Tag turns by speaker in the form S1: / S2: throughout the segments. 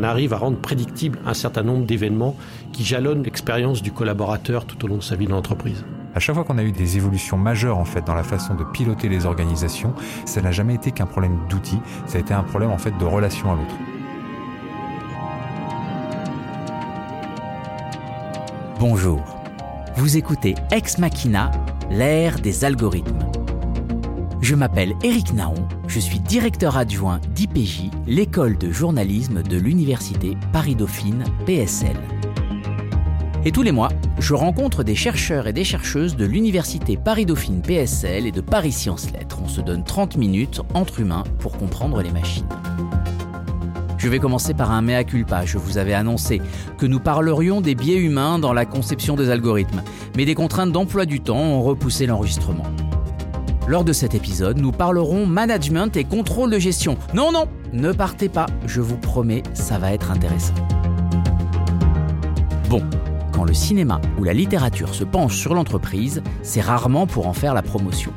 S1: on arrive à rendre prédictible un certain nombre d'événements qui jalonnent l'expérience du collaborateur tout au long de sa vie dans l'entreprise.
S2: À chaque fois qu'on a eu des évolutions majeures en fait dans la façon de piloter les organisations, ça n'a jamais été qu'un problème d'outils, ça a été un problème en fait de relation à l'autre.
S3: Bonjour. Vous écoutez Ex Machina, l'ère des algorithmes. Je m'appelle Eric Naon, je suis directeur adjoint d'IPJ, l'école de journalisme de l'université Paris-Dauphine PSL. Et tous les mois, je rencontre des chercheurs et des chercheuses de l'université Paris-Dauphine PSL et de Paris Sciences Lettres. On se donne 30 minutes entre humains pour comprendre les machines. Je vais commencer par un mea culpa. Je vous avais annoncé que nous parlerions des biais humains dans la conception des algorithmes, mais des contraintes d'emploi du temps ont repoussé l'enregistrement. Lors de cet épisode, nous parlerons management et contrôle de gestion. Non, non, ne partez pas, je vous promets, ça va être intéressant. Bon, quand le cinéma ou la littérature se penche sur l'entreprise, c'est rarement pour en faire la promotion.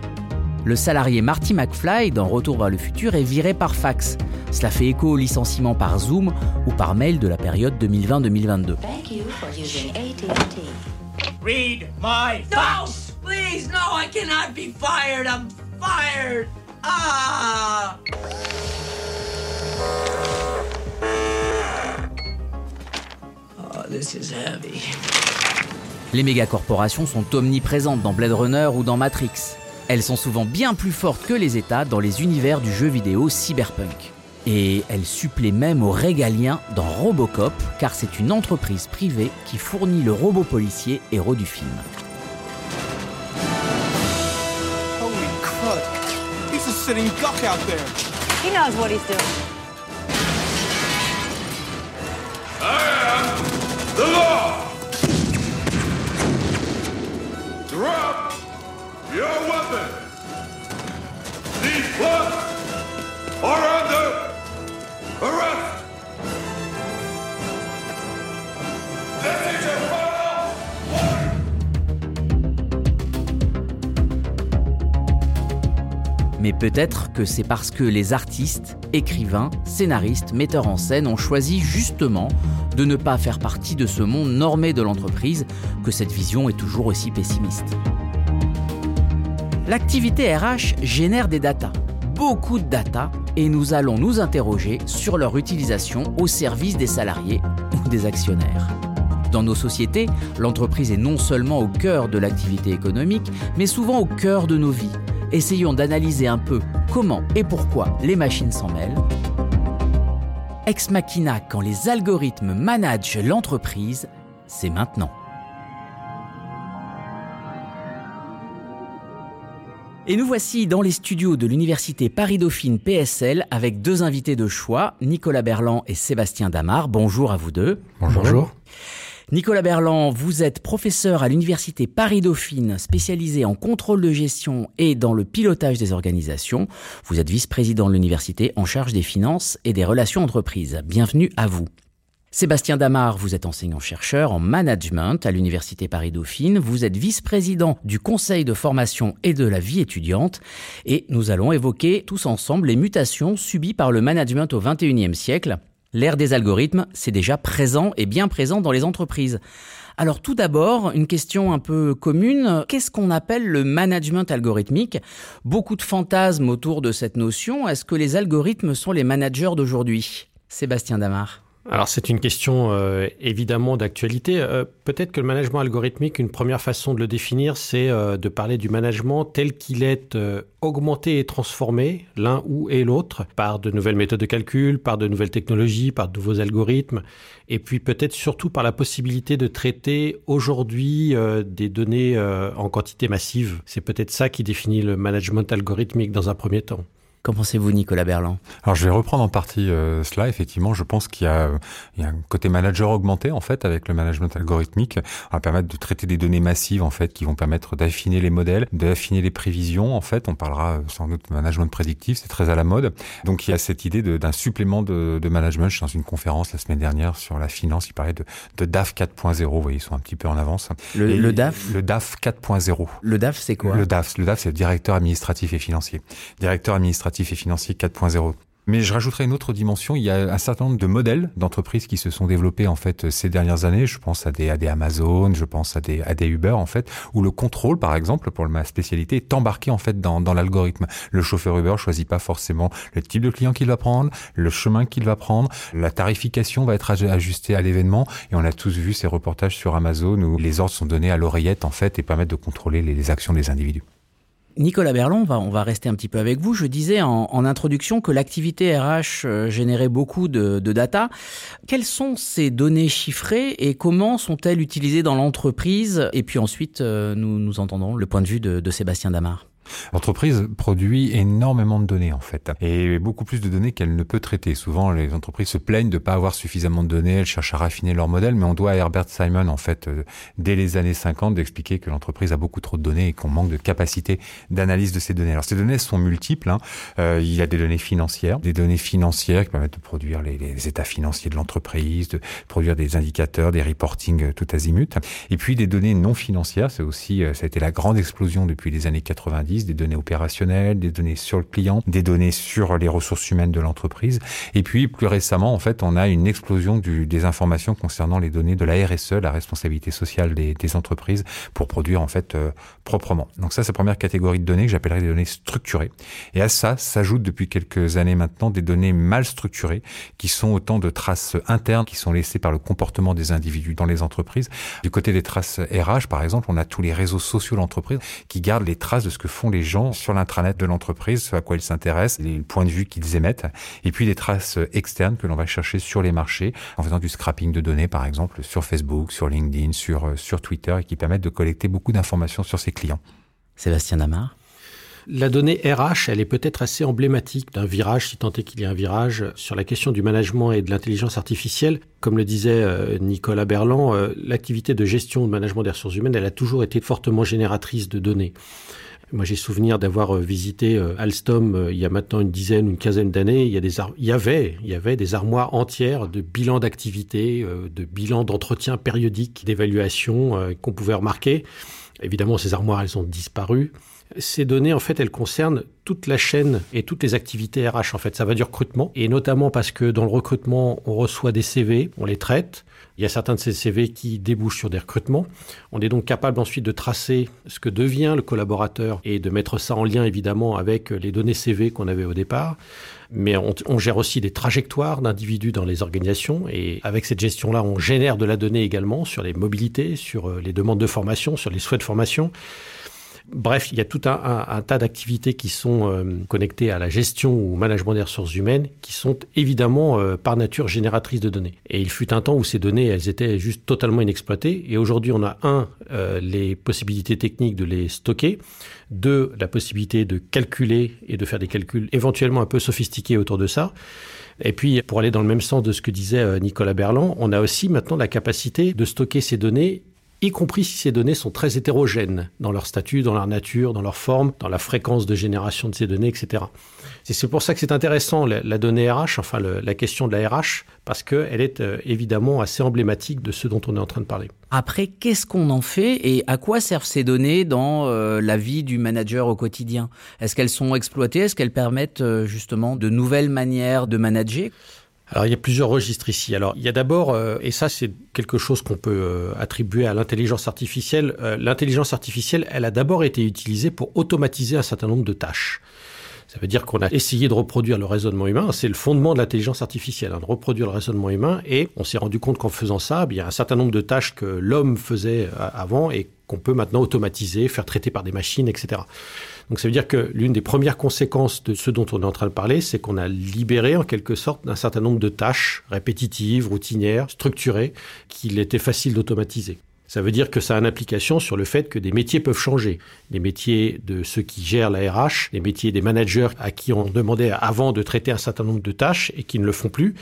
S3: Le salarié Marty McFly dans Retour vers le futur est viré par fax. Cela fait écho au licenciement par Zoom ou par mail de la période 2020-2022.
S4: Read my fax. Please, no, I cannot be fired. I'm fired. Ah. Oh, this is heavy.
S3: Les mégacorporations sont omniprésentes dans Blade Runner ou dans Matrix. Elles sont souvent bien plus fortes que les États dans les univers du jeu vidéo cyberpunk. Et elles suppléent même au régalien dans Robocop, car c'est une entreprise privée qui fournit le robot policier héros du film.
S5: Sitting duck out there.
S6: He knows what he's doing.
S7: I am the law! Drop your weapon! These clubs are under arrest! This is your
S3: Mais peut-être que c'est parce que les artistes, écrivains, scénaristes, metteurs en scène ont choisi justement de ne pas faire partie de ce monde normé de l'entreprise que cette vision est toujours aussi pessimiste. L'activité RH génère des datas, beaucoup de data, et nous allons nous interroger sur leur utilisation au service des salariés ou des actionnaires. Dans nos sociétés, l'entreprise est non seulement au cœur de l'activité économique, mais souvent au cœur de nos vies. Essayons d'analyser un peu comment et pourquoi les machines s'en mêlent. Ex Machina, quand les algorithmes managent l'entreprise, c'est maintenant. Et nous voici dans les studios de l'université Paris-Dauphine PSL avec deux invités de choix, Nicolas Berland et Sébastien Damar. Bonjour à vous deux.
S2: Bonjour.
S3: Nicolas Berland, vous êtes professeur à l'université Paris-Dauphine, spécialisé en contrôle de gestion et dans le pilotage des organisations. Vous êtes vice-président de l'université en charge des finances et des relations entreprises. Bienvenue à vous. Sébastien Damar, vous êtes enseignant-chercheur en management à l'Université Paris-Dauphine. Vous êtes vice-président du Conseil de formation et de la vie étudiante. Et nous allons évoquer tous ensemble les mutations subies par le management au XXIe siècle. L'ère des algorithmes, c'est déjà présent et bien présent dans les entreprises. Alors tout d'abord, une question un peu commune, qu'est-ce qu'on appelle le management algorithmique? Beaucoup de fantasmes autour de cette notion. Est-ce que les algorithmes sont les managers d'aujourd'hui? Sébastien Damar.
S1: Alors c'est une question euh, évidemment d'actualité. Euh, Peut-être que le management algorithmique, une première façon de le définir, c'est euh, de parler du management tel qu'il est euh, augmenté et transformé, l'un ou et l'autre, par de nouvelles méthodes de calcul, par de nouvelles technologies, par de nouveaux algorithmes, et puis peut-être surtout par la possibilité de traiter aujourd'hui des données en quantité massive. C'est peut-être ça qui définit le management algorithmique dans un premier temps.
S3: Qu'en pensez-vous, Nicolas Berland?
S2: Alors je vais reprendre en partie euh, cela. Effectivement, je pense qu'il y, a, il y a un côté manager augmenté en fait avec le management algorithmique. On va permettre de traiter des données massives en fait qui vont permettre d'affiner les modèles, d'affiner les prévisions. En fait, on parlera euh, sans doute de management prédictif, c'est très à la mode. Donc il y a cette idée d'un supplément de, de management. Je suis dans une conférence la semaine dernière sur la finance. Il parlait de, de DAF 4.0. Vous voyez, ils sont un petit peu en avance.
S3: Le-
S2: Et
S3: le DAF?
S2: Le DAF 4.0.
S3: Le DAF, c'est quoi?
S2: Le DAF, le DAF, c'est le directeur administratif et financier. Directeur administratif et financier 4.0. Mais je rajouterai une autre dimension. Il y a un certain nombre de modèles d'entreprises qui se sont développés en fait ces dernières années. Je pense à des, à des Amazon, je pense à des, à des Uber en fait, où le contrôle, par exemple, pour ma spécialité, est embarqué en fait dans, dans l'algorithme. Le chauffeur Uber choisit pas forcément le type de client qu'il va prendre, le chemin qu'il va prendre, la tarification va être ajustée à l'événement. Et on a tous vu ces reportages sur Amazon où les ordres sont donnés à l'oreillette en fait et permettent de contrôler les, les actions des individus.
S3: Nicolas Berlon, on va, on va rester un petit peu avec vous. Je disais en, en introduction que l'activité RH euh, générait beaucoup de, de, data. Quelles sont ces données chiffrées et comment sont-elles utilisées dans l'entreprise? Et puis ensuite, euh, nous, nous entendons le point de vue de, de Sébastien Damar.
S2: L'entreprise produit énormément de données en fait, et beaucoup plus de données qu'elle ne peut traiter. Souvent, les entreprises se plaignent de ne pas avoir suffisamment de données, elles cherchent à raffiner leur modèle, mais on doit à Herbert Simon en fait, euh, dès les années 50, d'expliquer que l'entreprise a beaucoup trop de données et qu'on manque de capacité d'analyse de ces données. Alors ces données sont multiples. Hein. Euh, il y a des données financières, des données financières qui permettent de produire les, les états financiers de l'entreprise, de produire des indicateurs, des reporting euh, tout azimut, et puis des données non financières. C'est aussi, ça a été la grande explosion depuis les années 90 des données opérationnelles, des données sur le client, des données sur les ressources humaines de l'entreprise. Et puis, plus récemment, en fait, on a une explosion des informations concernant les données de la RSE, la responsabilité sociale des, entreprises, pour produire, en fait, euh, proprement. Donc ça, c'est la première catégorie de données que j'appellerais des données structurées. Et à ça, s'ajoutent depuis quelques années maintenant des données mal structurées, qui sont autant de traces internes qui sont laissées par le comportement des individus dans les entreprises. Du côté des traces RH, par exemple, on a tous les réseaux sociaux de l'entreprise qui gardent les traces de ce que font les gens sur l'intranet de l'entreprise, ce à quoi ils s'intéressent, les points de vue qu'ils émettent, et puis des traces externes que l'on va chercher sur les marchés en faisant du scrapping de données, par exemple, sur Facebook, sur LinkedIn, sur, euh, sur Twitter, et qui permettent de collecter beaucoup d'informations sur ses clients.
S3: Sébastien Damar
S1: la donnée RH, elle est peut-être assez emblématique d'un virage, si tant est qu'il y a un virage, sur la question du management et de l'intelligence artificielle. Comme le disait euh, Nicolas Berland, euh, l'activité de gestion de management des ressources humaines, elle a toujours été fortement génératrice de données. Moi, j'ai souvenir d'avoir euh, visité euh, Alstom euh, il y a maintenant une dizaine, une quinzaine d'années. Il y a des il y avait, il y avait des armoires entières de bilans d'activité, de bilans d'entretien périodiques, d'évaluation qu'on pouvait remarquer. Évidemment, ces armoires, elles ont disparu. Ces données, en fait, elles concernent toute la chaîne et toutes les activités RH. En fait, ça va du recrutement et notamment parce que dans le recrutement, on reçoit des CV, on les traite. Il y a certains de ces CV qui débouchent sur des recrutements. On est donc capable ensuite de tracer ce que devient le collaborateur et de mettre ça en lien évidemment avec les données CV qu'on avait au départ. Mais on, gère aussi des trajectoires d'individus dans les organisations et avec cette gestion-là, on génère de la donnée également sur les mobilités, sur euh, les demandes de formation, sur les souhaits de formation. Bref, il y a tout un, tas d'activités qui sont euh, connectées à la gestion ou au management des ressources humaines qui sont évidemment euh, par nature génératrices de données. Et il fut un temps où ces données, elles étaient juste totalement inexploitées. Et aujourd'hui, on a un, euh, les possibilités techniques de les stocker. Deux, la possibilité de calculer et de faire des calculs éventuellement un peu sophistiqués autour de ça. Et puis, pour aller dans le même sens de ce que disait Nicolas Berland, on a aussi maintenant la capacité de stocker ces données y compris si ces données sont très hétérogènes dans leur statut, dans leur nature, dans leur forme, dans la fréquence de génération de ces données, etc. C'est pour ça que c'est intéressant la, donnée RH, enfin la question de la RH, parce qu'elle est euh, évidemment assez emblématique de ce dont on est en train de parler.
S3: Après, qu'est-ce qu'on en fait et à quoi servent ces données dans euh, la vie du manager au quotidien? Est-ce qu'elles sont exploitées? Est-ce qu'elles permettent euh, justement de nouvelles manières de manager?
S1: Alors il y a plusieurs registres ici. Alors il y a d'abord, euh, et ça c'est quelque chose qu'on peut euh, attribuer à l'intelligence artificielle, euh, l'intelligence artificielle, elle a d'abord été utilisée pour automatiser un certain nombre de tâches. Ça veut dire qu'on a essayé de reproduire le raisonnement humain. C'est le fondement de l'intelligence artificielle, hein, de reproduire le raisonnement humain. Et on s'est rendu compte qu'en faisant ça, il y a un certain nombre de tâches que l'homme faisait avant et qu'on peut maintenant automatiser, faire traiter par des machines, etc. Donc ça veut dire que l'une des premières conséquences de ce dont on est en train de parler, c'est qu'on a libéré en quelque sorte un certain nombre de tâches répétitives, routinières, structurées, qu'il était facile d'automatiser. Ça veut dire que ça a une application sur le fait que des métiers peuvent changer. Les métiers de ceux qui gèrent la RH, les métiers des managers à qui on demandait avant de traiter un certain nombre de tâches et qui ne le font plus.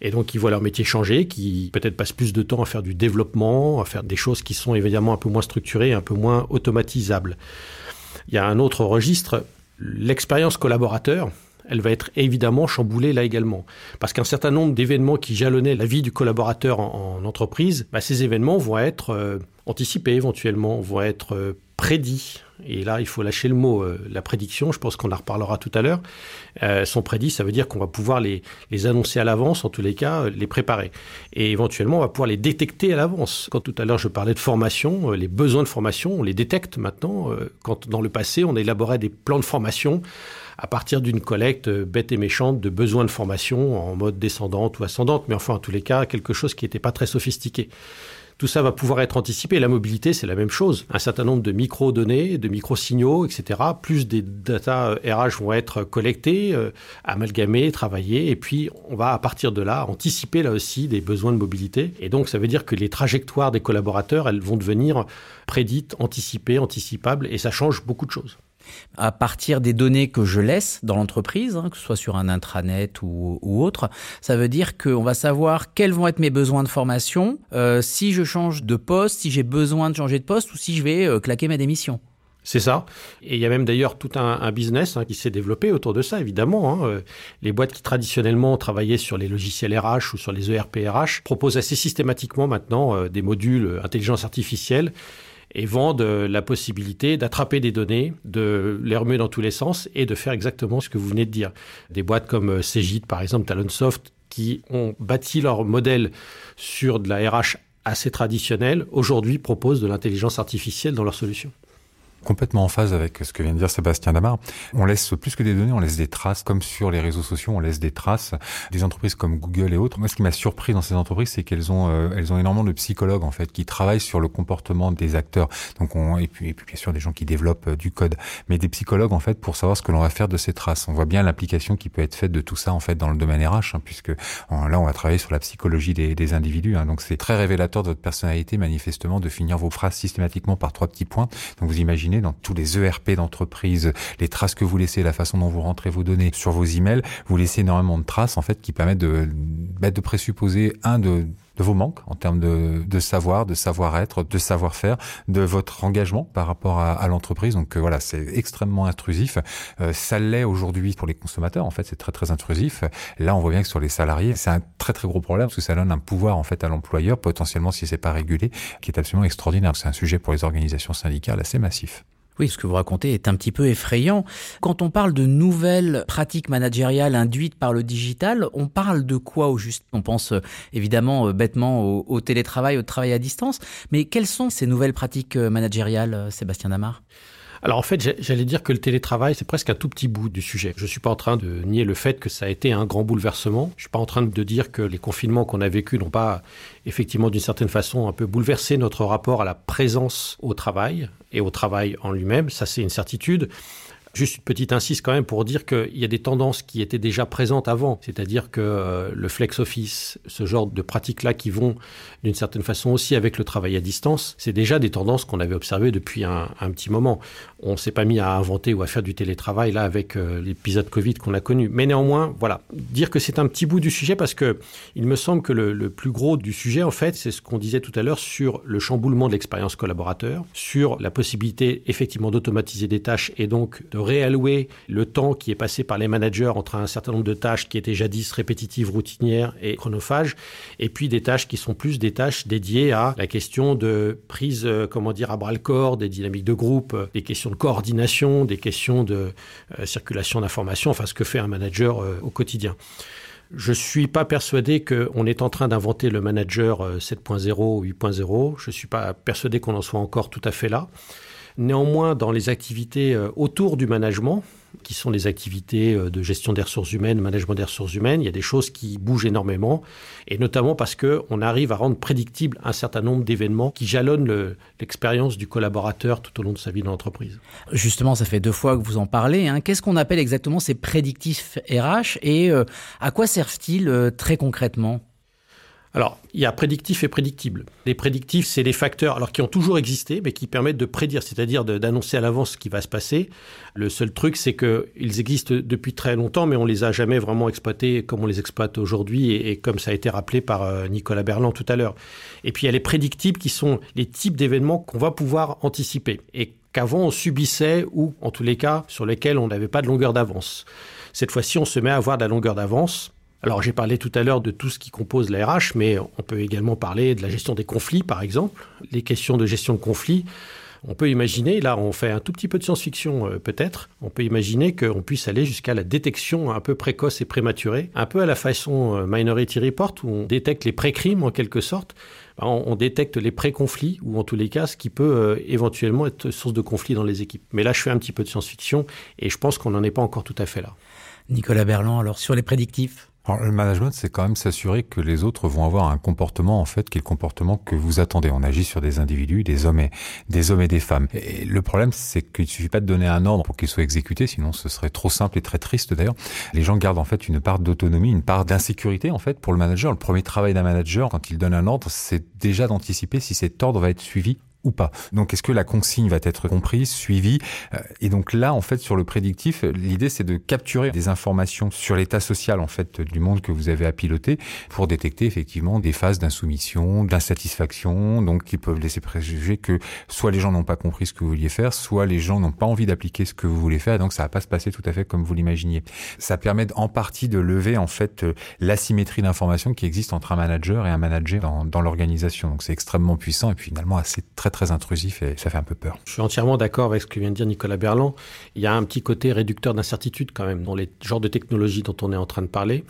S1: Et donc, ils voient leur métier changer, qui peut-être passent plus de temps à faire du développement, à faire des choses qui sont évidemment un peu moins structurées, un peu moins automatisables. Il y a un autre registre, l'expérience collaborateur, elle va être évidemment chamboulée là également. Parce qu'un certain nombre d'événements qui jalonnaient la vie du collaborateur en, en entreprise, bah, ces événements vont être euh, anticipés éventuellement, vont être euh, prédits et là il faut lâcher le mot, euh, la prédiction, je pense qu'on en reparlera tout à l'heure, sont prédits, ça veut dire qu'on va pouvoir les, les annoncer à l'avance, en tous les cas, les préparer. Et éventuellement, on va pouvoir les détecter à l'avance. Quand tout à l'heure je parlais de formation, les besoins de formation, on les détecte maintenant. Quand dans le passé, on élaborait des plans de formation à partir d'une collecte euh, bête et méchante de besoins de formation en mode descendante ou ascendante, mais enfin, en tous les cas, quelque chose qui n'était pas très sophistiqué. Tout ça va pouvoir être anticipé. La mobilité, c'est la même chose. Un certain nombre de micro-données, de micro-signaux, etc. Plus des data euh, RH vont être collectés, euh, amalgamés, travaillés. Et puis, on va, à partir de là, anticiper là aussi des besoins de mobilité. Et donc, ça veut dire que les trajectoires des collaborateurs, elles vont devenir prédites, anticipées, anticipables. Et ça change beaucoup de choses.
S3: À partir des données que je laisse dans l'entreprise, hein, que ce soit sur un intranet ou, autre, ça veut dire qu'on va savoir quels vont être mes besoins de formation, euh, si je change de poste, si j'ai besoin de changer de poste ou si je vais euh, claquer ma démission.
S1: C'est ça. Et il y a même d'ailleurs tout un, business hein, qui s'est développé autour de ça, évidemment. Hein. Euh, Les boîtes qui traditionnellement travaillaient sur les logiciels RH ou sur les ERP RH proposent assez systématiquement maintenant des modules intelligence artificielle et vendent euh, la possibilité d'attraper des données, de les remuer dans tous les sens et de faire exactement ce que vous venez de dire. Des boîtes comme euh, Cegid, par exemple, Talonsoft, qui ont bâti leur modèle sur de la RH assez traditionnelle, aujourd'hui proposent de l'intelligence artificielle dans leurs solutions
S2: complètement en phase avec ce que vient de dire Sébastien Damar. On laisse plus que des données, on laisse des traces, comme sur les réseaux sociaux, on laisse des traces. Des entreprises comme Google et autres. Moi, ce qui m'a surpris dans ces entreprises, c'est qu'elles ont, euh, elles ont énormément de psychologues en fait, qui travaillent sur le comportement des acteurs. Donc, on, et puis, et puis bien sûr des gens qui développent euh, du code, mais des psychologues en fait pour savoir ce que l'on va faire de ces traces. On voit bien l'application qui peut être faite de tout ça en fait dans le domaine RH, hein, puisque là, on va travailler sur la psychologie des, des individus. Hein. Donc, c'est très révélateur de votre personnalité, manifestement, de finir vos phrases systématiquement par trois petits points. Donc, vous imaginez dans tous les ERP d'entreprise, les traces que vous laissez, la façon dont vous rentrez vos données sur vos emails, vous laissez énormément de traces en fait qui permettent de, bah, de présupposer un de de vos manques en termes de, de savoir, de savoir-être, de savoir-faire, de votre engagement par rapport à, à l'entreprise. Donc euh, voilà, c'est extrêmement intrusif. Euh, ça l'est aujourd'hui pour les consommateurs. En fait, c'est très très intrusif. Là, on voit bien que sur les salariés, c'est un très très gros problème parce que ça donne un pouvoir en fait à l'employeur potentiellement si c'est pas régulé, qui est absolument extraordinaire. C'est un sujet pour les organisations syndicales assez massif.
S3: Oui, ce que vous racontez est un petit peu effrayant. Quand on parle de nouvelles pratiques managériales induites par le digital, on parle de quoi au juste? On pense euh, évidemment euh, bêtement au, télétravail, au travail à distance, mais quelles sont ces nouvelles pratiques euh, managériales, Sébastien Damar?
S1: Alors en fait, j'allais dire que le télétravail, c'est presque un tout petit bout du sujet. Je ne suis pas en train de nier le fait que ça a été un grand bouleversement. Je ne suis pas en train de dire que les confinements qu'on a vécus n'ont pas effectivement d'une certaine façon un peu bouleversé notre rapport à la présence au travail et au travail en lui-même. Ça, c'est une certitude. Juste une petite insiste quand même pour dire qu'il y a des tendances qui étaient déjà présentes avant, c'est-à-dire que euh, le flex office, ce genre de pratiques-là qui vont d'une certaine façon aussi avec le travail à distance, c'est déjà des tendances qu'on avait observées depuis un, petit moment. On ne s'est pas mis à inventer ou à faire du télétravail là avec euh, l'épisode Covid qu'on a connu. Mais néanmoins, voilà, dire que c'est un petit bout du sujet parce que il me semble que le, le plus gros du sujet, en fait, c'est ce qu'on disait tout à l'heure sur le chamboulement de l'expérience collaborateur, sur la possibilité effectivement d'automatiser des tâches et donc de réallouer le temps qui est passé par les managers entre un certain nombre de tâches qui étaient jadis répétitives, routinières et chronophages, et puis des tâches qui sont plus des tâches dédiées à la question de prise, euh, comment dire, à bras le corps, des dynamiques de groupe, euh, des questions de coordination, des questions de euh, circulation d'informations, enfin ce que fait un manager au quotidien. Je suis pas persuadé qu'on est en train d'inventer le manager 7.0 ou 8.0. Je suis pas persuadé qu'on en soit encore tout à fait là. Néanmoins, dans les activités euh, autour du management, qui sont les activités euh, de gestion des ressources humaines, management des ressources humaines, il y a des choses qui bougent énormément, et notamment parce qu'on arrive à rendre prédictible un certain nombre d'événements qui jalonnent l'expérience le, du collaborateur tout au long de sa vie dans l'entreprise.
S3: Justement, ça fait deux fois que vous en parlez. Hein. Qu'est-ce qu'on appelle exactement ces prédictifs RH et euh, à quoi servent-ils très concrètement?
S1: Alors, il y a prédictif et prédictible. Les prédictifs, c'est des facteurs alors qui ont toujours existé, mais qui permettent de prédire, c'est-à-dire d'annoncer à l'avance ce qui va se passer. Le seul truc, c'est qu'ils existent depuis très longtemps, mais on les a jamais vraiment exploités comme on les exploite aujourd'hui et, et, comme ça a été rappelé par euh, Nicolas Berland tout à l'heure. Et puis, il y a les prédictibles qui sont les types d'événements qu'on va pouvoir anticiper et qu'avant on subissait ou, en tous les cas, sur lesquels on n'avait pas de longueur d'avance. Cette fois-ci, on se met à avoir de la longueur d'avance alors j'ai parlé tout à l'heure de tout ce qui compose la RH, mais on peut également parler de la gestion des conflits, par exemple. Les questions de gestion de conflits, On peut imaginer, là on fait un tout petit peu de science-fiction euh, peut-être, on peut imaginer qu'on puisse aller jusqu'à la détection un peu précoce et prématurée, un peu à la façon euh, Minority Report où on détecte les pré-crimes en quelque sorte, ben, on, détecte les pré-conflits ou en tous les cas ce qui peut euh, éventuellement être source de conflits dans les équipes. Mais là je fais un petit peu de science-fiction et je pense qu'on n'en est pas encore tout à fait là.
S3: Nicolas Berland, alors sur les prédictifs
S2: alors, le management, c'est quand même s'assurer que les autres vont avoir un comportement, en fait, qui est le comportement que vous attendez. On agit sur des individus, des hommes et des hommes et des femmes. Et le problème, c'est qu'il suffit pas de donner un ordre pour qu'il soit exécuté, sinon ce serait trop simple et très triste d'ailleurs. Les gens gardent en fait une part d'autonomie, une part d'insécurité en fait pour le manager. Le premier travail d'un manager, quand il donne un ordre, c'est déjà d'anticiper si cet ordre va être suivi ou pas. Donc est-ce que la consigne va être comprise, suivie? Euh, Et donc là, en fait, sur le prédictif, l'idée c'est de capturer des informations sur l'état social en fait du monde que vous avez à piloter pour détecter effectivement des phases d'insoumission, d'insatisfaction, donc qui peuvent laisser préjuger que soit les gens n'ont pas compris ce que vous vouliez faire, soit les gens n'ont pas envie d'appliquer ce que vous voulez faire, et donc ça va pas se passer tout à fait comme vous l'imaginiez. Ça permet en partie de lever en fait euh, l'asymétrie d'information qui existe entre un manager et un manager dans, dans l'organisation. Donc c'est extrêmement puissant et puis finalement assez très très intrusif et ça fait un peu peur.
S1: Je suis entièrement d'accord avec ce que vient de dire Nicolas Berland. Il y a un petit côté réducteur d'incertitude quand même dans les genres de technologies dont on est en train de parler.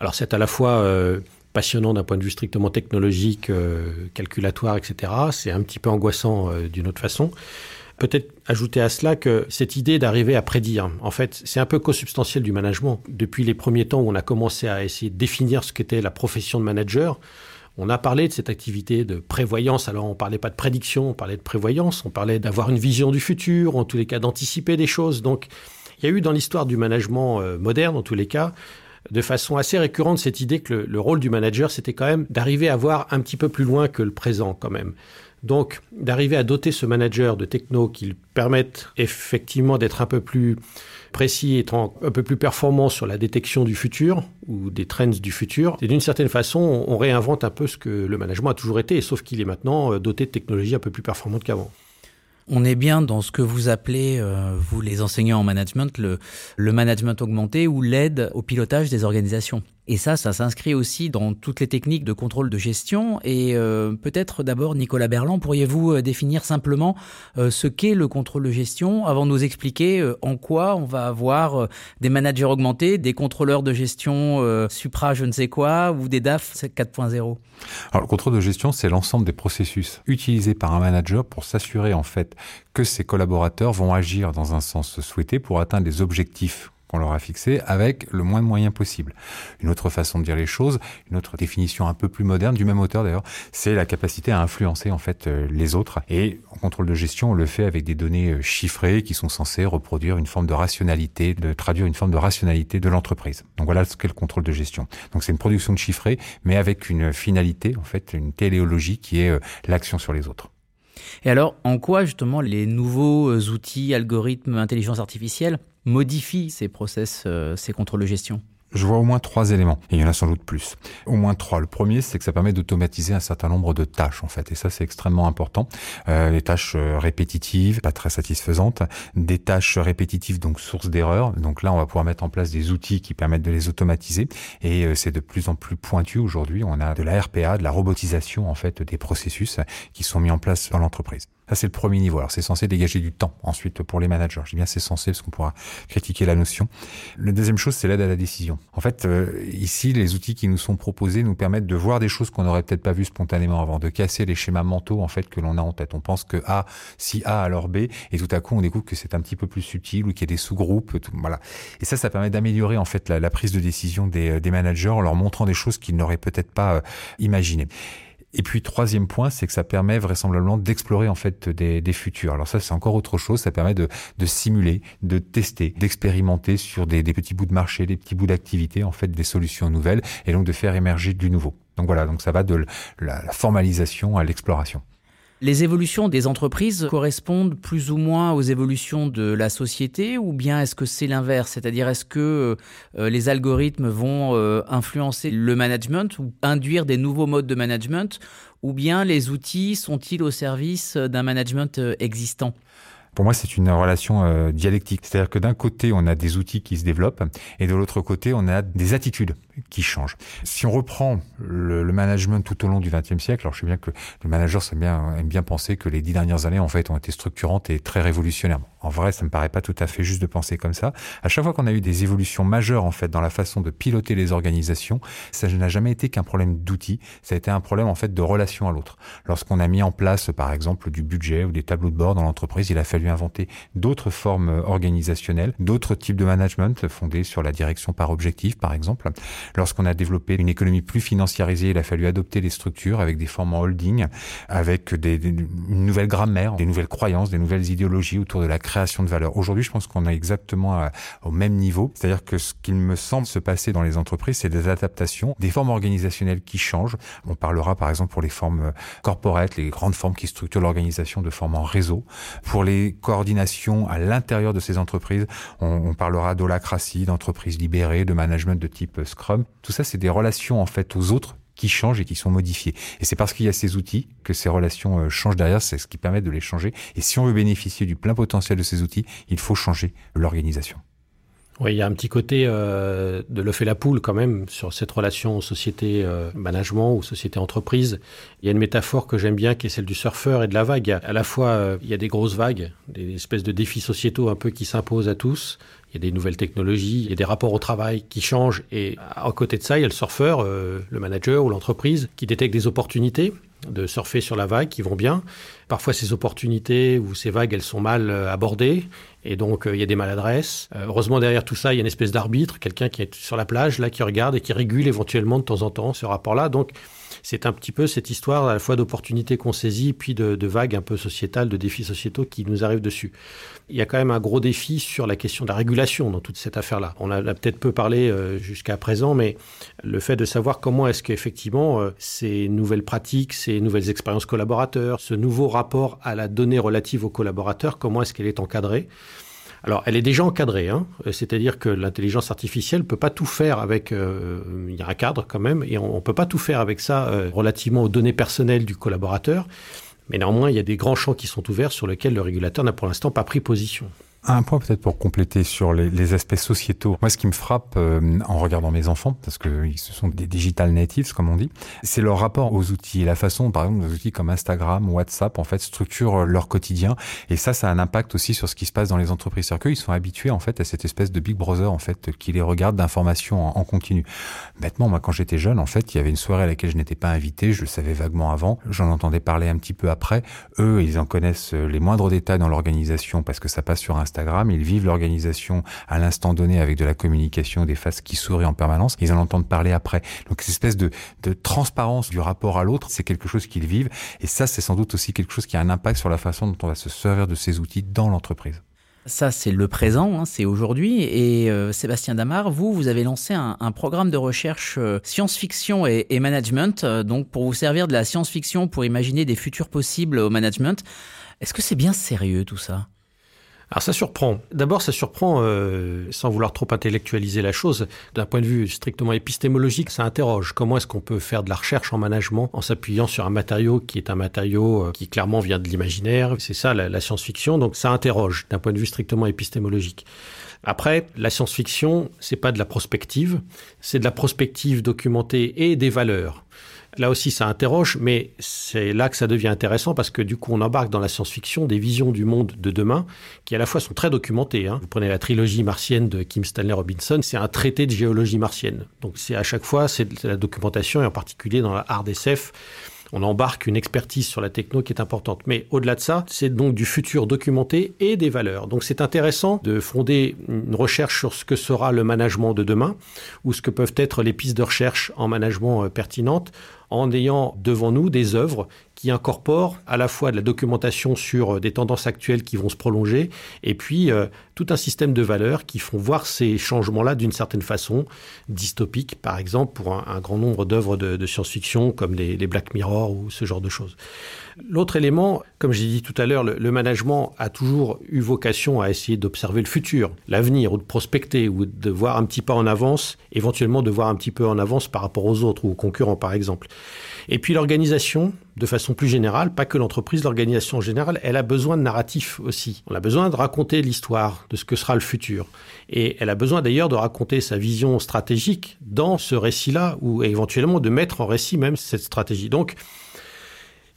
S1: Alors c'est à la fois euh, passionnant d'un point de vue strictement technologique, euh, calculatoire, etc. C'est un petit peu angoissant euh, d'une autre façon. Peut-être ajouter à cela que cette idée d'arriver à prédire, en fait, c'est un peu consubstantiel du management. Depuis les premiers temps où on a commencé à essayer de définir ce qu'était la profession de manager, on a parlé de cette activité de prévoyance. Alors, on parlait pas de prédiction, on parlait de prévoyance, on parlait d'avoir une vision du futur, en tous les cas d'anticiper des choses. Donc, il y a eu dans l'histoire du management euh, moderne, en tous les cas, de façon assez récurrente cette idée que le rôle du manager, c'était quand même d'arriver à voir un petit peu plus loin que le présent, quand même. Donc, d'arriver à doter ce manager de techno qui lui permettent effectivement d'être un peu plus précis, étant un peu plus performant sur la détection du futur ou des trends du futur. Et d'une certaine façon, on réinvente un peu ce que le management a toujours été, sauf qu'il est maintenant euh, doté de technologies un peu plus performantes qu'avant.
S3: On est bien dans ce que vous appelez, euh, vous les enseignants en management, le management augmenté ou l'aide au pilotage des organisations. Et ça, ça s'inscrit aussi dans toutes les techniques de contrôle de gestion. Et euh, peut-être d'abord, Nicolas Berland, pourriez-vous euh, définir simplement euh, ce qu'est le contrôle de gestion avant de nous expliquer en quoi on va avoir des managers augmentés, des contrôleurs de gestion supra je ne sais quoi ou des DAF 4.0
S2: Alors le contrôle de gestion, c'est l'ensemble des processus utilisés par un manager pour s'assurer en fait que ses collaborateurs vont agir dans un sens souhaité pour atteindre les objectifs qu'on leur a fixé avec le moins de moyens possible. Une autre façon de dire les choses, une autre définition un peu plus moderne, du même auteur d'ailleurs, c'est la capacité à influencer en fait euh, les autres. Et en contrôle de gestion, on le fait avec des données euh, chiffrées qui sont censées reproduire une forme de rationalité, de traduire une forme de rationalité de l'entreprise. Donc voilà ce qu'est le contrôle de gestion. Donc c'est une production de chiffrés, mais avec une finalité, en fait, une téléologie qui est euh, l'action sur les autres.
S3: Et alors, en quoi justement les nouveaux outils, algorithmes, intelligence artificielle modifient ces process, euh, ces contrôles de gestion
S2: Je vois au moins trois éléments, et il y en a sans doute plus. Au moins trois. Le premier, c'est que ça permet d'automatiser un certain nombre de tâches, en fait, et ça, c'est extrêmement important. Euh, les tâches euh, répétitives, pas très satisfaisantes, des tâches répétitives, donc source d'erreurs. Donc là, on va pouvoir mettre en place des outils qui permettent de les automatiser, et euh, c'est de plus en plus pointu aujourd'hui. On a de la RPA, de la robotisation, en fait, des processus qui sont mis en place dans l'entreprise. Ça, c'est le premier niveau. Alors, c'est censé dégager du temps ensuite pour les managers. Je dis bien c'est censé parce qu'on pourra critiquer la notion. La deuxième chose, c'est l'aide à la décision. En fait, euh, ici, les outils qui nous sont proposés nous permettent de voir des choses qu'on n'aurait peut-être pas vues spontanément avant, de casser les schémas mentaux en fait que l'on a en tête. On pense que A, si A alors B, et tout à coup, on découvre que c'est un petit peu plus subtil ou qu'il y a des sous-groupes. Tout, voilà. Et ça, ça permet d'améliorer en fait la, la, prise de décision des, des managers en leur montrant des choses qu'ils n'auraient peut-être pas euh, imaginées. Et puis troisième point, c'est que ça permet vraisemblablement d'explorer en fait des, futurs. Alors ça, c'est encore autre chose. Ça permet de, simuler, de tester, d'expérimenter sur des, petits bouts de marché, des petits bouts d'activité, en fait, des solutions nouvelles, et donc de faire émerger du nouveau. Donc voilà, donc ça va de la formalisation à l'exploration.
S3: Les évolutions des entreprises correspondent plus ou moins aux évolutions de la société ou bien est-ce que c'est l'inverse? C'est-à-dire est-ce que euh, les algorithmes vont euh, influencer le management ou induire des nouveaux modes de management ou bien les outils sont-ils au service d'un management euh, existant?
S2: Pour moi, c'est une relation dialectique. C'est-à-dire que d'un côté, on a des outils qui se développent et de l'autre côté, on a des attitudes qui changent. Si on reprend le, le management tout au long du XXe siècle, alors je sais bien que le manager aime bien, aime bien penser que les dix dernières années en fait ont été structurantes et très révolutionnaires. En vrai, ça me paraît pas tout à fait juste de penser comme ça. À chaque fois qu'on a eu des évolutions majeures en fait dans la façon de piloter les organisations, ça n'a jamais été qu'un problème d'outils, ça a été un problème en fait de relation à l'autre. Lorsqu'on a mis en place par exemple du budget ou des tableaux de bord dans l'entreprise, il a fallu inventer d'autres formes organisationnelles, d'autres types de management fondés sur la direction par objectif par exemple. Lorsqu'on a développé une économie plus financiarisée, il a fallu adopter des structures avec des formes en holding, avec des, une nouvelle grammaire, des nouvelles croyances, des nouvelles idéologies autour de la création de valeur. Aujourd'hui, je pense qu'on est exactement au même niveau. C'est-à-dire que ce qu'il me semble se passer dans les entreprises, c'est des adaptations, des formes organisationnelles qui changent. On parlera par exemple pour les formes corporate, les grandes formes qui structurent l'organisation de forme en réseau. Pour les coordinations à l'intérieur de ces entreprises, on, parlera d'holacratie, d'entreprises libérées, de management de type Scrum. Tout ça, c'est des relations en fait aux autres qui changent et qui sont modifiés. Et c'est parce qu'il y a ces outils que ces relations euh, changent derrière, c'est ce qui permet de les changer. Et si on veut bénéficier du plein potentiel de ces outils, il faut changer l'organisation.
S1: Oui, il y a un petit côté euh, de le fait la poule quand même sur cette relation société-management euh, ou société-entreprise. Il y a une métaphore que j'aime bien qui est celle du surfeur et de la vague. À la fois, euh, il y a des grosses vagues, des espèces de défis sociétaux un peu qui s'imposent à tous. Il y a des nouvelles technologies, il y a des rapports au travail qui changent. Et à côté de ça, il y a le surfeur, le manager ou l'entreprise qui détecte des opportunités de surfer sur la vague qui vont bien. Parfois, ces opportunités ou ces vagues, elles sont mal euh, abordées et donc euh, il y a des maladresses. Euh, heureusement, derrière tout ça, il y a une espèce d'arbitre, quelqu'un qui est sur la plage, là, qui regarde et qui régule éventuellement de temps en temps ce rapport-là. Donc, c'est un petit peu cette histoire à la fois d'opportunités qu'on saisit, puis de, vagues un peu sociétales, de défis sociétaux qui nous arrivent dessus. Il y a quand même un gros défi sur la question de la régulation dans toute cette affaire-là. On a, a peut-être peu parlé euh, jusqu'à présent, mais le fait de savoir comment est-ce qu'effectivement euh, ces nouvelles pratiques, ces nouvelles expériences collaborateurs, ce nouveau rapport à la donnée relative aux collaborateurs, comment est-ce qu'elle est encadrée alors, elle est déjà encadrée, hein c'est-à-dire que l'intelligence artificielle peut pas tout faire avec. Euh, il y a un cadre quand même, et on, on peut pas tout faire avec ça euh, relativement aux données personnelles du collaborateur. Mais néanmoins, il y a des grands champs qui sont ouverts sur lesquels le régulateur n'a pour l'instant pas pris position.
S2: Un point peut-être pour compléter sur les, les, aspects sociétaux. Moi, ce qui me frappe euh, en regardant mes enfants, parce que ce sont des digital natives, comme on dit, c'est leur rapport aux outils et la façon, par exemple, des outils comme Instagram, WhatsApp, en fait, structurent leur quotidien. Et ça, ça a un impact aussi sur ce qui se passe dans les entreprises. C'est-à-dire qu'ils sont habitués, en fait, à cette espèce de Big Brother, en fait, qui les regarde d'informations en, en, continu. Bêtement, moi, quand j'étais jeune, en fait, il y avait une soirée à laquelle je n'étais pas invité. Je le savais vaguement avant. J'en entendais parler un petit peu après. Eux, ils en connaissent les moindres détails dans l'organisation parce que ça passe sur Instagram Instagram, ils vivent l'organisation à l'instant donné avec de la communication, des faces qui sourient en permanence, ils en entendent parler après. Donc cette espèce de, transparence du rapport à l'autre, c'est quelque chose qu'ils vivent, et ça c'est sans doute aussi quelque chose qui a un impact sur la façon dont on va se servir de ces outils dans l'entreprise.
S3: Ça, c'est le présent, hein, c'est aujourd'hui. Et euh, Sébastien Damar, vous, vous avez lancé un, programme de recherche euh, science-fiction et, et, management, euh, donc pour vous servir de la science-fiction pour imaginer des futurs possibles au management. Est-ce que c'est bien sérieux tout ça?
S1: Alors ça surprend. D'abord, ça surprend, euh, sans vouloir trop intellectualiser la chose, d'un point de vue strictement épistémologique, ça interroge. Comment est-ce qu'on peut faire de la recherche en management en s'appuyant sur un matériau qui est un matériau euh, qui clairement vient de l'imaginaire? C'est ça la, la science-fiction, donc ça interroge d'un point de vue strictement épistémologique. Après, la science-fiction, c'est pas de la prospective, c'est de la prospective documentée et des valeurs. Là aussi, ça interroge, mais c'est là que ça devient intéressant parce que du coup, on embarque dans la science-fiction des visions du monde de demain qui à la fois sont très documentées. Hein. Vous prenez la trilogie martienne de Kim Stanley Robinson, c'est un traité de géologie martienne. Donc c'est à chaque fois, c'est la documentation et en particulier dans la hard SF on embarque une expertise sur la techno qui est importante. Mais au-delà de ça, c'est donc du futur documenté et des valeurs. Donc c'est intéressant de fonder une recherche sur ce que sera le management de demain ou ce que peuvent être les pistes de recherche en management pertinentes en ayant devant nous des œuvres qui incorporent à la fois de la documentation sur des tendances actuelles qui vont se prolonger et puis euh, tout un système de valeurs qui font voir ces changements-là d'une certaine façon dystopique, par exemple, pour un, grand nombre d'œuvres de, science-fiction comme les Black Mirror ou ce genre de choses. L'autre élément, Comme j'ai dit tout à l'heure, le, management a toujours eu vocation à essayer d'observer le futur, l'avenir, ou de prospecter, ou de voir un petit pas en avance, éventuellement de voir un petit peu en avance par rapport aux autres ou aux concurrents, par exemple. Et puis l'organisation, de façon plus générale, pas que l'entreprise, l'organisation en général, elle a besoin de narratif aussi. On a besoin de raconter l'histoire de ce que sera le futur. Et elle a besoin d'ailleurs de raconter sa vision stratégique dans ce récit-là, ou éventuellement de mettre en récit même cette stratégie. Donc,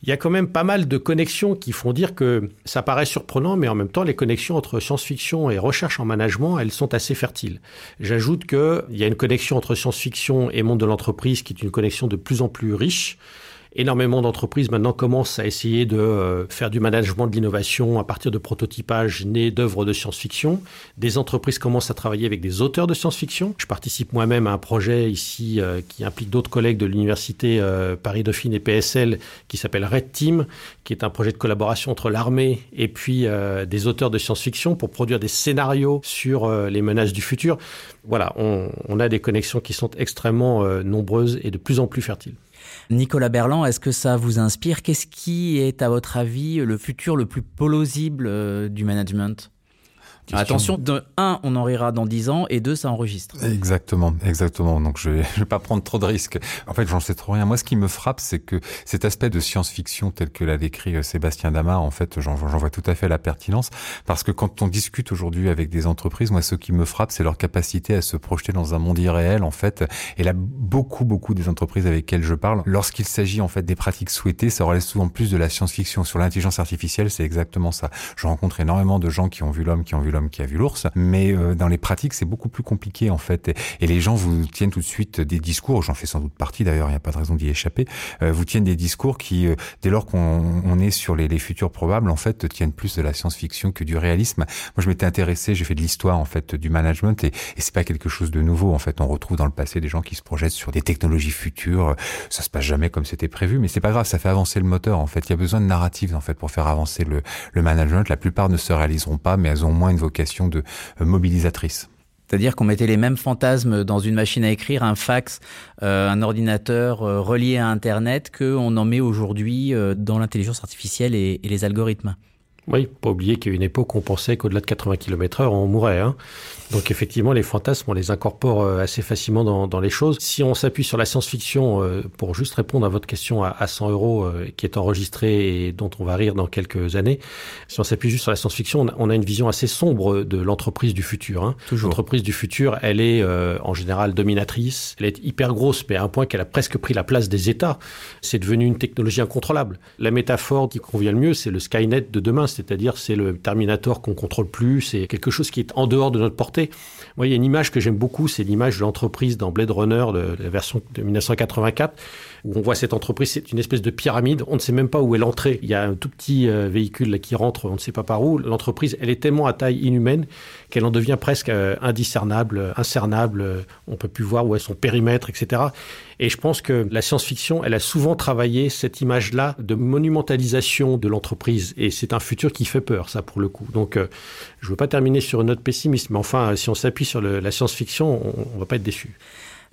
S1: il y a quand même pas mal de connexions qui font dire que ça paraît surprenant, mais en même temps, les connexions entre science-fiction et recherche en management, elles sont assez fertiles. J'ajoute qu'il y a une connexion entre science-fiction et monde de l'entreprise qui est une connexion de plus en plus riche énormément d'entreprises maintenant commencent à essayer de euh, faire du management de l'innovation à partir de prototypage nés d'œuvres de science-fiction. Des entreprises commencent à travailler avec des auteurs de science-fiction. Je participe moi-même à un projet ici euh, qui implique d'autres collègues de l'université euh, Paris-Dauphine et PSL qui s'appelle Red Team, qui est un projet de collaboration entre l'armée et puis des auteurs de science-fiction pour produire des scénarios sur les menaces du futur. Voilà, on, a des connexions qui sont extrêmement nombreuses et de plus en plus fertiles.
S3: Nicolas Berland, est-ce que ça vous inspire? Qu'est-ce qui est, à votre avis, le futur le plus plausible euh, du management? Attention, de un, on en rira dans dix ans, et deux, ça enregistre.
S2: Exactement, exactement. Donc je vais, je vais pas prendre trop de risques. En fait, j'en sais trop rien. Moi, ce qui me frappe, c'est que cet aspect de science-fiction tel que l'a décrit euh, Sébastien Damar, en fait, j'en vois tout à fait la pertinence, parce que quand on discute aujourd'hui avec des entreprises, moi, ce qui me frappe, c'est leur capacité à se projeter dans un monde irréel, en fait. Et là, beaucoup, beaucoup des entreprises avec lesquelles je parle, lorsqu'il s'agit en fait des pratiques souhaitées, ça relève souvent plus de la science-fiction. Sur l'intelligence artificielle, c'est exactement ça. Je rencontre énormément de gens qui ont vu l'homme, qui ont vu l'homme qui a vu l'ours, mais euh, dans les pratiques, c'est beaucoup plus compliqué en fait. Et, les gens vous tiennent tout de suite des discours, j'en fais sans doute partie d'ailleurs, il n'y a pas de raison d'y échapper, euh, vous tiennent des discours qui, euh, dès lors qu'on on est sur les, les, futurs probables, en fait, tiennent plus de la science-fiction que du réalisme. Moi, je m'étais intéressé, j'ai fait de l'histoire en fait du management et, et c'est pas quelque chose de nouveau. En fait, on retrouve dans le passé des gens qui se projettent sur des technologies futures. Ça se passe jamais comme c'était prévu, mais c'est pas grave, ça fait avancer le moteur. En fait, il y a besoin de narrative en fait pour faire avancer le, le management. La plupart ne se réaliseront pas, mais elles ont moins une de euh, mobilisatrice.
S3: C'est-à-dire qu'on mettait les mêmes fantasmes dans une machine à écrire, un fax, euh, un ordinateur euh, relié à Internet qu'on en met aujourd'hui dans l'intelligence artificielle et, les algorithmes.
S1: Oui, pas oublier qu'il y a une époque où on pensait qu'au-delà de 80 km heure, on mourrait. Hein. Donc effectivement, les fantasmes, on les incorpore euh, assez facilement dans, dans les choses. Si on s'appuie sur la science-fiction, euh, pour juste répondre à votre question à, à 100 euros, euh, qui est enregistrée et dont on va rire dans quelques années, si on s'appuie juste sur la science-fiction, on, on, a une vision assez sombre de l'entreprise du futur. Hein.
S3: Toujours.
S1: L'entreprise du futur, elle est en général dominatrice, elle est hyper grosse, mais à un point qu'elle a presque pris la place des États. C'est devenu une technologie incontrôlable. La métaphore qui convient le mieux, c'est le Skynet de demain c'est-à-dire c'est le Terminator qu'on contrôle plus, c'est quelque chose qui est en dehors de notre portée. Moi, il y a une image que j'aime beaucoup, c'est l'image de l'entreprise dans Blade Runner, de la version de 1984, où on voit cette entreprise, c'est une espèce de pyramide, on ne sait même pas où est l'entrée. Il y a un tout petit euh, véhicule qui rentre, on ne sait pas par où. L'entreprise, elle est tellement à taille inhumaine qu'elle en devient presque euh, indiscernable, incernable, euh, on peut plus voir où est son périmètre, etc. Et je pense que la science-fiction, elle a souvent travaillé cette image-là de monumentalisation de l'entreprise. Et c'est un futur qui fait peur, ça, pour le coup. Donc, je ne veux pas terminer sur une note pessimiste, mais enfin, si on s'appuie sur la science-fiction, on ne va pas être déçu.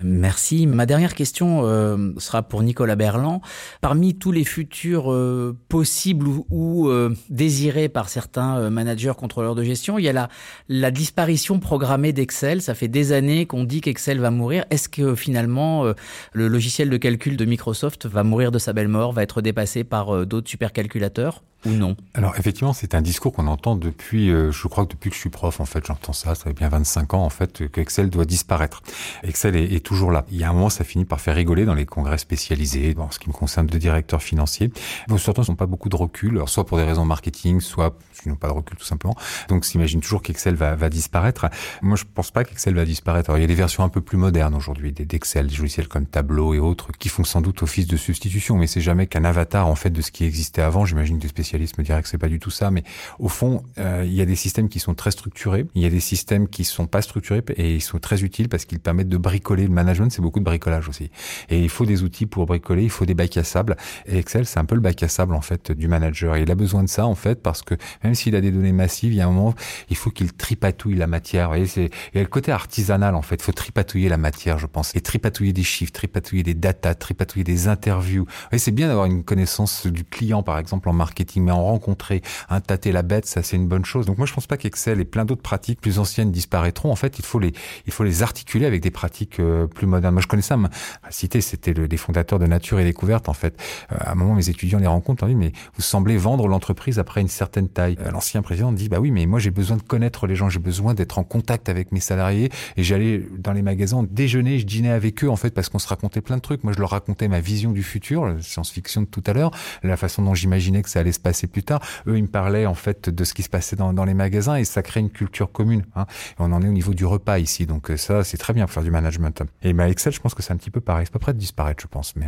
S3: Merci. Ma dernière question euh, sera pour Nicolas Berland. Parmi tous les futurs euh, possibles ou, euh, désirés par certains managers contrôleurs de gestion, il y a la, disparition programmée d'Excel. Ça fait des années qu'on dit qu'Excel va mourir. Est-ce que finalement le logiciel de calcul de Microsoft va mourir de sa belle mort, va être dépassé par d'autres supercalculateurs? Ou non
S2: Alors effectivement, c'est un discours qu'on entend depuis, euh, je crois que depuis que je suis prof, en fait, j'entends ça, ça fait bien 25 ans, en fait, que Excel doit disparaître. Excel est, toujours là. Il y a un moment, ça finit par faire rigoler dans les congrès spécialisés, en ce qui me concerne de directeurs financiers. Bon, certains n'ont pas beaucoup de recul, alors soit pour des raisons marketing, soit qu'ils n'ont pas de recul tout simplement. Donc s'imagine toujours qu'Excel va, va disparaître. Moi, je pense pas qu'Excel va disparaître. Alors, il y a des versions un peu plus modernes aujourd'hui d'Excel, des logiciels comme Tableau et autres, qui font sans doute office de substitution, mais c'est jamais qu'un avatar, en fait, de ce qui existait avant. J'imagine des spécialistes me diraient que c'est pas du tout ça, mais au fond, euh, il y a des systèmes qui sont très structurés, il y a des systèmes qui sont pas structurés et ils sont très utiles parce qu'ils permettent de bricoler. Le management, c'est beaucoup de bricolage aussi. Et il faut des outils pour bricoler, il faut des bacs à sable. Et Excel, c'est un peu le bac à sable, en fait, du manager. Et il a besoin de ça, en fait, parce que même s'il a des données massives, il y a un moment, il faut qu'il tripatouille la matière. Vous voyez, c'est, il y a le côté artisanal, en fait. Il faut tripatouiller la matière, je pense. Et tripatouiller des chiffres, tripatouiller des datas, tripatouiller des interviews. Vous voyez, c'est bien d'avoir une connaissance du client, par exemple, en marketing mais en rencontrer, un tâter la bête, ça c'est une bonne chose. Donc moi je pense pas qu'Excel et plein d'autres pratiques plus anciennes disparaîtront. En fait, il faut les, il faut les articuler avec des pratiques euh, plus modernes. Moi je connais ça. Ma cité, c'était le, des fondateurs de Nature et Découverte. En fait, euh, à un moment mes étudiants les rencontrent, on dit mais vous semblez vendre l'entreprise après une certaine taille. Euh, L'ancien président dit bah oui, mais moi j'ai besoin de connaître les gens, j'ai besoin d'être en contact avec mes salariés et j'allais dans les magasins déjeuner, je dînais avec eux en fait parce qu'on se racontait plein de trucs. Moi je leur racontais ma vision du futur, la science-fiction de tout à l'heure, la façon dont j'imaginais que ça allait se passer plus tard. Eux, ils me parlaient en fait de ce qui se passait dans, dans les magasins et ça crée une culture commune. Hein. Et on en est au niveau du repas ici, donc euh, ça c'est très bien pour faire du management. Et bah, Excel, je pense que c'est un petit peu pareil, c'est pas près de disparaître, je pense. Mais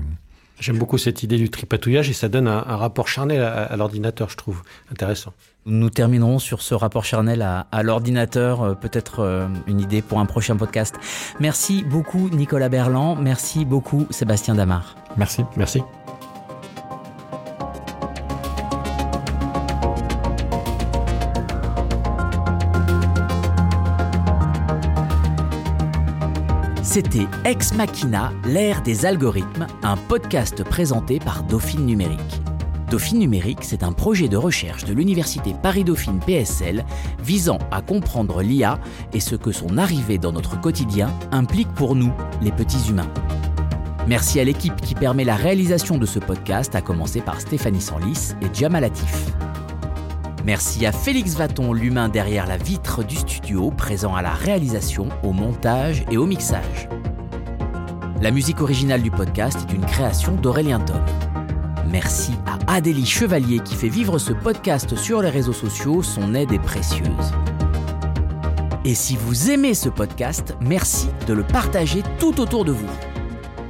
S1: J'aime beaucoup cette idée du tripatouillage et ça donne un, un rapport charnel à, à l'ordinateur, je trouve intéressant.
S3: Nous terminerons sur ce rapport charnel à, à l'ordinateur, euh, peut-être euh, une idée pour un prochain podcast. Merci beaucoup Nicolas Berland, merci beaucoup Sébastien Damar.
S2: merci.
S1: Merci.
S3: C'était Ex Machina, l'ère des algorithmes, un podcast présenté par Dauphine Numérique. Dauphine Numérique, c'est un projet de recherche de l'Université Paris-Dauphine PSL visant à comprendre l'IA et ce que son arrivée dans notre quotidien implique pour nous, les petits humains. Merci à l'équipe qui permet la réalisation de ce podcast, à commencer par Stéphanie Sanlis et Jamal Latif. Merci à Félix Vaton, l'humain derrière la vitre du studio, présent à la réalisation, au montage et au mixage. La musique originale du podcast est une création d'Aurélien Tom. Merci à Adélie Chevalier qui fait vivre ce podcast sur les réseaux sociaux, son aide est précieuse. Et si vous aimez ce podcast, merci de le partager tout autour de vous.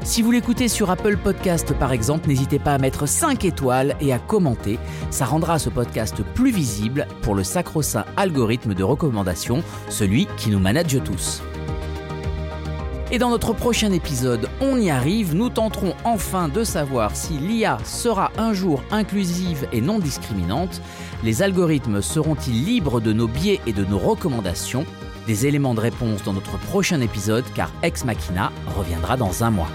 S3: Si vous l'écoutez sur Apple Podcast par exemple, n'hésitez pas à mettre 5 étoiles et à commenter. Ça rendra ce podcast plus visible pour le sacro-saint algorithme de recommandation, celui qui nous manage tous. Et dans notre prochain épisode, on y arrive, nous tenterons enfin de savoir si l'IA sera un jour inclusive et non discriminante, les algorithmes seront-ils libres de nos biais et de nos recommandations? Des éléments de réponse dans notre prochain épisode car Ex Machina reviendra dans un mois.